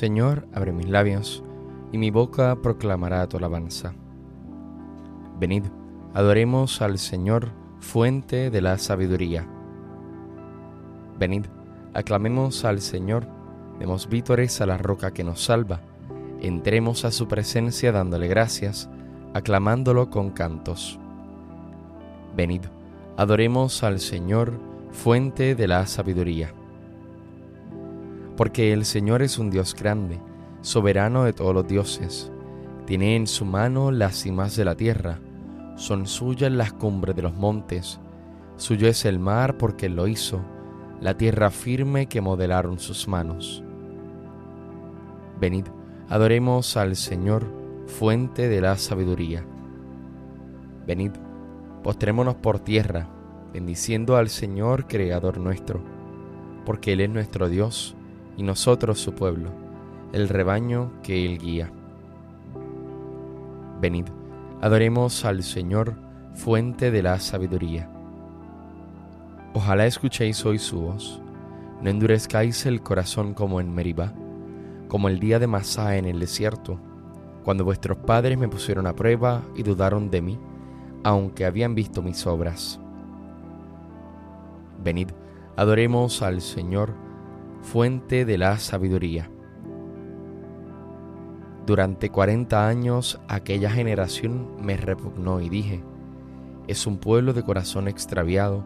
Señor, abre mis labios, y mi boca proclamará tu alabanza. Venid, adoremos al Señor, fuente de la sabiduría. Venid, aclamemos al Señor, demos vítores a la roca que nos salva, entremos a su presencia dándole gracias, aclamándolo con cantos. Venid, adoremos al Señor, fuente de la sabiduría porque el Señor es un Dios grande, soberano de todos los dioses. Tiene en su mano las cimas de la tierra, son suyas las cumbres de los montes. Suyo es el mar porque lo hizo, la tierra firme que modelaron sus manos. Venid, adoremos al Señor, fuente de la sabiduría. Venid, postrémonos por tierra, bendiciendo al Señor, Creador nuestro, porque Él es nuestro Dios y nosotros su pueblo, el rebaño que Él guía. Venid, adoremos al Señor, fuente de la sabiduría. Ojalá escuchéis hoy su voz, no endurezcáis el corazón como en Meribá, como el día de Masá en el desierto, cuando vuestros padres me pusieron a prueba y dudaron de mí, aunque habían visto mis obras. Venid, adoremos al Señor, fuente de la sabiduría. Durante cuarenta años aquella generación me repugnó y dije, es un pueblo de corazón extraviado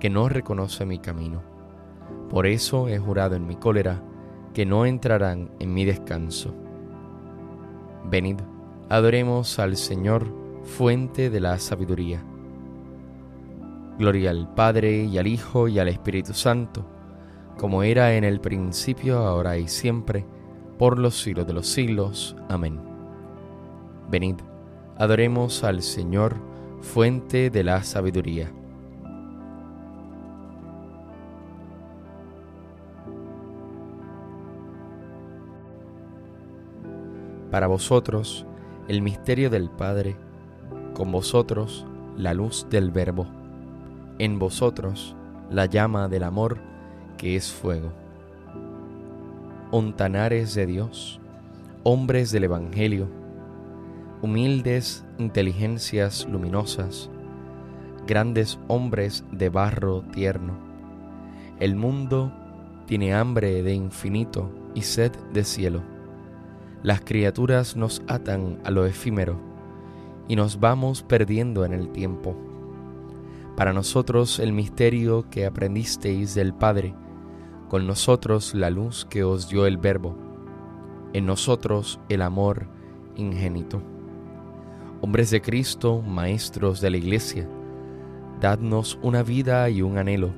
que no reconoce mi camino. Por eso he jurado en mi cólera que no entrarán en mi descanso. Venid, adoremos al Señor, fuente de la sabiduría. Gloria al Padre y al Hijo y al Espíritu Santo como era en el principio, ahora y siempre, por los siglos de los siglos. Amén. Venid, adoremos al Señor, fuente de la sabiduría. Para vosotros, el misterio del Padre, con vosotros, la luz del Verbo, en vosotros, la llama del amor, que es fuego. Ontanares de Dios, hombres del Evangelio, humildes inteligencias luminosas, grandes hombres de barro tierno. El mundo tiene hambre de infinito y sed de cielo. Las criaturas nos atan a lo efímero y nos vamos perdiendo en el tiempo. Para nosotros el misterio que aprendisteis del Padre con nosotros la luz que os dio el Verbo, en nosotros el amor ingénito. Hombres de Cristo, maestros de la Iglesia, dadnos una vida y un anhelo,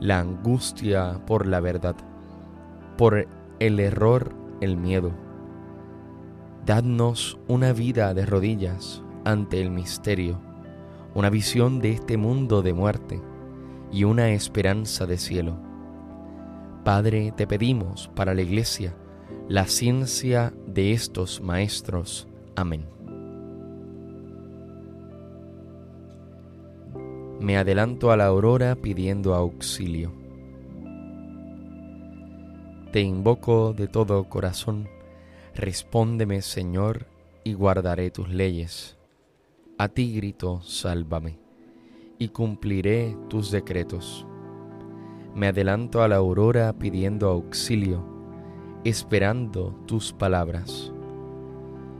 la angustia por la verdad, por el error el miedo. Dadnos una vida de rodillas ante el misterio, una visión de este mundo de muerte y una esperanza de cielo Padre, te pedimos para la Iglesia la ciencia de estos maestros. Amén. Me adelanto a la aurora pidiendo auxilio. Te invoco de todo corazón, respóndeme Señor y guardaré tus leyes. A ti grito, sálvame, y cumpliré tus decretos me adelanto a la aurora pidiendo auxilio, esperando tus palabras.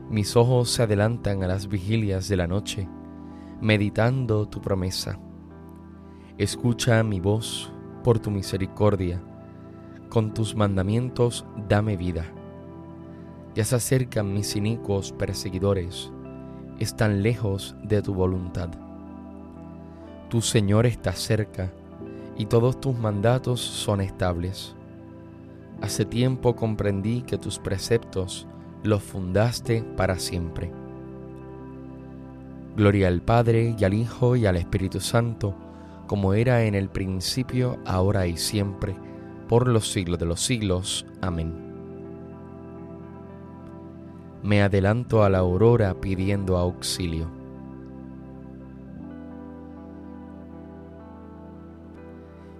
Mis ojos se adelantan a las vigilias de la noche, meditando tu promesa. Escucha mi voz por tu misericordia, con tus mandamientos dame vida. Ya se acercan mis inicuos perseguidores, están lejos de tu voluntad. Tu Señor está cerca, y todos tus mandatos son estables. Hace tiempo comprendí que tus preceptos los fundaste para siempre. Gloria al Padre y al Hijo y al Espíritu Santo, como era en el principio, ahora y siempre, por los siglos de los siglos. Amén. Me adelanto a la aurora pidiendo auxilio.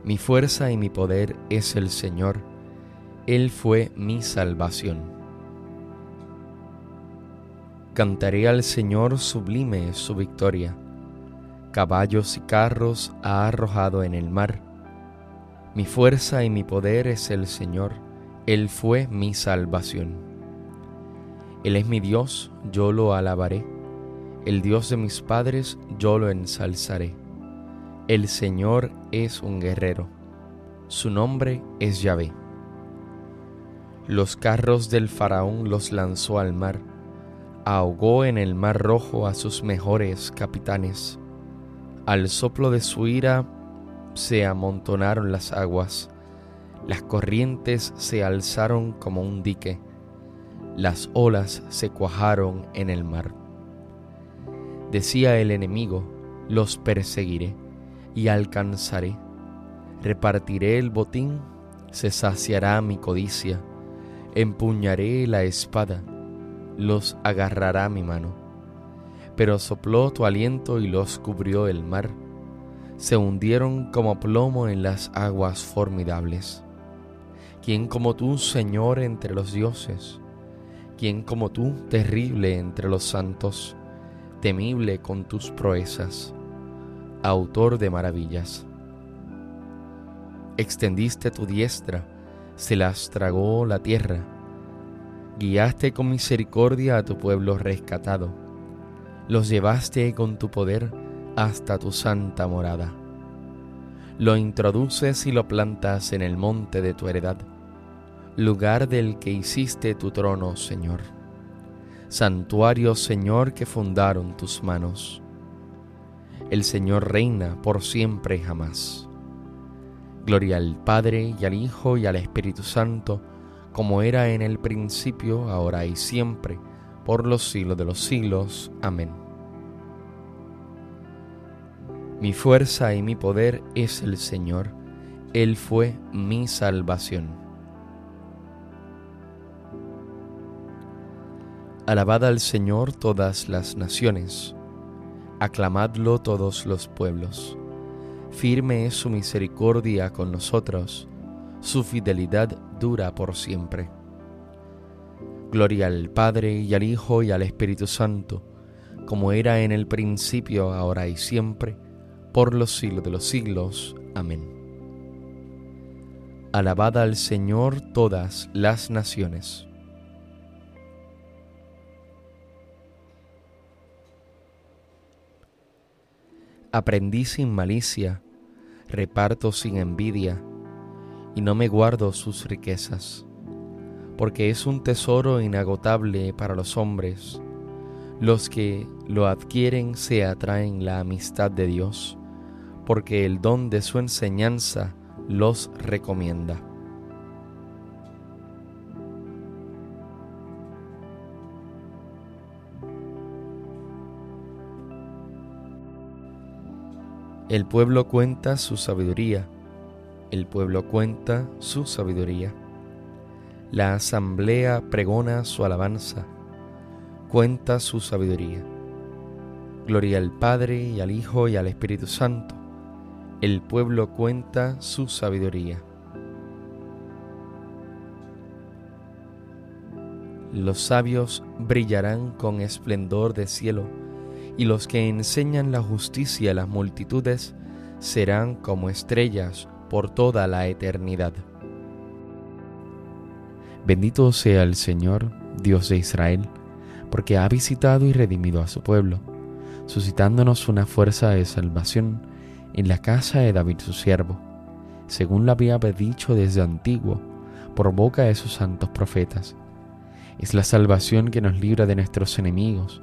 Mi fuerza y mi poder es el Señor, Él fue mi salvación. Cantaré al Señor sublime su victoria. Caballos y carros ha arrojado en el mar. Mi fuerza y mi poder es el Señor, Él fue mi salvación. Él es mi Dios, yo lo alabaré. El Dios de mis padres, yo lo ensalzaré. El Señor es un guerrero. Su nombre es Yahvé. Los carros del faraón los lanzó al mar, ahogó en el mar rojo a sus mejores capitanes. Al soplo de su ira se amontonaron las aguas, las corrientes se alzaron como un dique, las olas se cuajaron en el mar. Decía el enemigo, los perseguiré y alcanzaré, repartiré el botín, se saciará mi codicia empuñaré la espada, los agarrará mi mano. Pero sopló tu aliento y los cubrió el mar, se hundieron como plomo en las aguas formidables. ¿Quién como tú, Señor, entre los dioses? ¿Quién como tú, terrible entre los santos, temible con tus proezas, autor de maravillas? Extendiste tu diestra, se las tragó la tierra. Guiaste con misericordia a tu pueblo rescatado. Los llevaste con tu poder hasta tu santa morada. Lo introduces y lo plantas en el monte de tu heredad, lugar del que hiciste tu trono, Señor. Santuario, Señor, que fundaron tus manos. El Señor reina por siempre y jamás. Gloria al Padre y al Hijo y al Espíritu Santo, como era en el principio, ahora y siempre, por los siglos de los siglos. Amén. Mi fuerza y mi poder es el Señor, Él fue mi salvación. Alabad al Señor todas las naciones, aclamadlo todos los pueblos Firme es su misericordia con nosotros, su fidelidad dura por siempre. Gloria al Padre y al Hijo y al Espíritu Santo, como era en el principio, ahora y siempre, por los siglos de los siglos. Amén. Alabada al Señor todas las naciones. Aprendí sin malicia reparto sin envidia, y no me guardo sus riquezas, porque es un tesoro inagotable para los hombres. Los que lo adquieren se atraen la amistad de Dios, porque el don de su enseñanza los recomienda. El pueblo cuenta su sabiduría, el pueblo cuenta su sabiduría. La asamblea pregona su alabanza, cuenta su sabiduría. Gloria al Padre y al Hijo y al Espíritu Santo. El pueblo cuenta su sabiduría. Los sabios brillarán con esplendor de cielo y los que enseñan la justicia a las multitudes serán como estrellas por toda la eternidad. Bendito sea el Señor, Dios de Israel, porque ha visitado y redimido a su pueblo, suscitándonos una fuerza de salvación en la casa de David su siervo, según lo había dicho desde antiguo, por boca de sus santos profetas. Es la salvación que nos libra de nuestros enemigos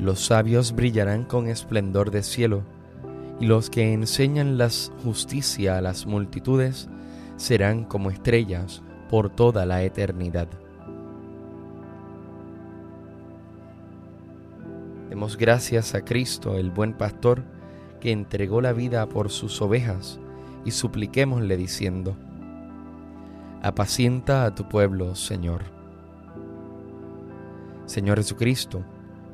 Los sabios brillarán con esplendor de cielo, y los que enseñan la justicia a las multitudes serán como estrellas por toda la eternidad. Demos gracias a Cristo, el buen pastor, que entregó la vida por sus ovejas, y supliquémosle diciendo, Apacienta a tu pueblo, Señor. Señor Jesucristo,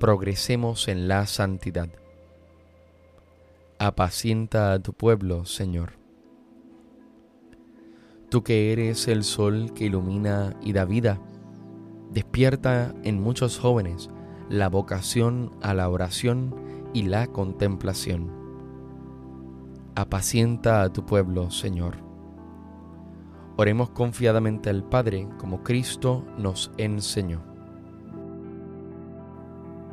progresemos en la santidad apacienta a tu pueblo, Señor. Tú que eres el sol que ilumina y da vida, despierta en muchos jóvenes la vocación a la oración y la contemplación. Apacienta a tu pueblo, Señor. Oremos confiadamente al Padre como Cristo nos enseñó.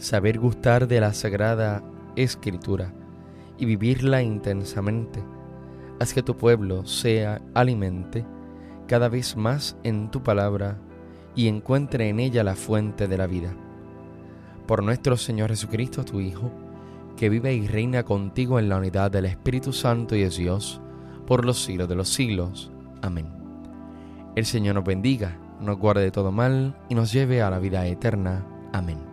saber gustar de la sagrada escritura, y vivirla intensamente. Haz que tu pueblo sea alimente cada vez más en tu palabra y encuentre en ella la fuente de la vida. Por nuestro Señor Jesucristo, tu Hijo, que vive y reina contigo en la unidad del Espíritu Santo y es Dios, por los siglos de los siglos. Amén. El Señor nos bendiga, nos guarde de todo mal y nos lleve a la vida eterna. Amén.